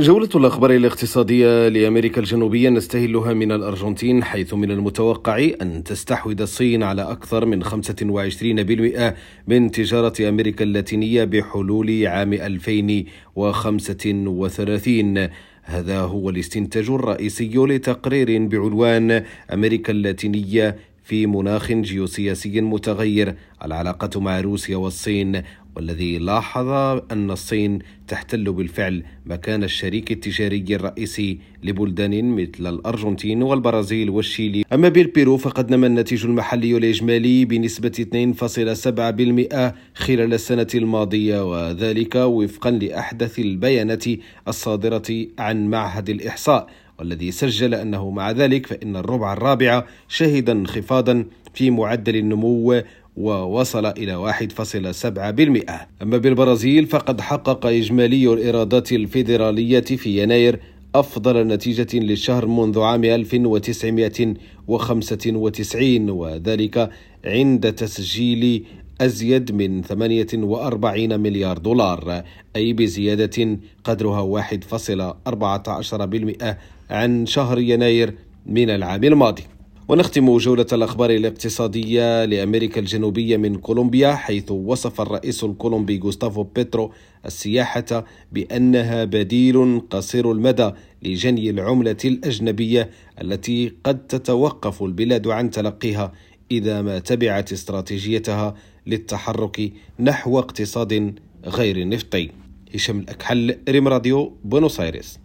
جولة الأخبار الاقتصادية لأمريكا الجنوبية نستهلها من الأرجنتين حيث من المتوقع أن تستحوذ الصين على أكثر من 25% من تجارة أمريكا اللاتينية بحلول عام 2035 هذا هو الاستنتاج الرئيسي لتقرير بعنوان أمريكا اللاتينية في مناخ جيوسياسي متغير العلاقة مع روسيا والصين والذي لاحظ أن الصين تحتل بالفعل مكان الشريك التجاري الرئيسي لبلدان مثل الأرجنتين والبرازيل والشيلي. أما بالبيرو فقد نمى الناتج المحلي الإجمالي بنسبة 2.7% خلال السنة الماضية وذلك وفقا لأحدث البيانات الصادرة عن معهد الإحصاء. والذي سجل أنه مع ذلك فإن الربع الرابع شهد انخفاضا في معدل النمو ووصل إلى 1.7% أما بالبرازيل فقد حقق إجمالي الإيرادات الفيدرالية في يناير أفضل نتيجة للشهر منذ عام 1995 وذلك عند تسجيل أزيد من 48 مليار دولار أي بزيادة قدرها 1.14% عن شهر يناير من العام الماضي. ونختم جولة الأخبار الاقتصادية لأمريكا الجنوبية من كولومبيا حيث وصف الرئيس الكولومبي غوستافو بيترو السياحة بأنها بديل قصير المدى لجني العملة الأجنبية التي قد تتوقف البلاد عن تلقيها إذا ما تبعت استراتيجيتها للتحرك نحو اقتصاد غير نفطي. هشام الأكحل ريم راديو بونوس آيرس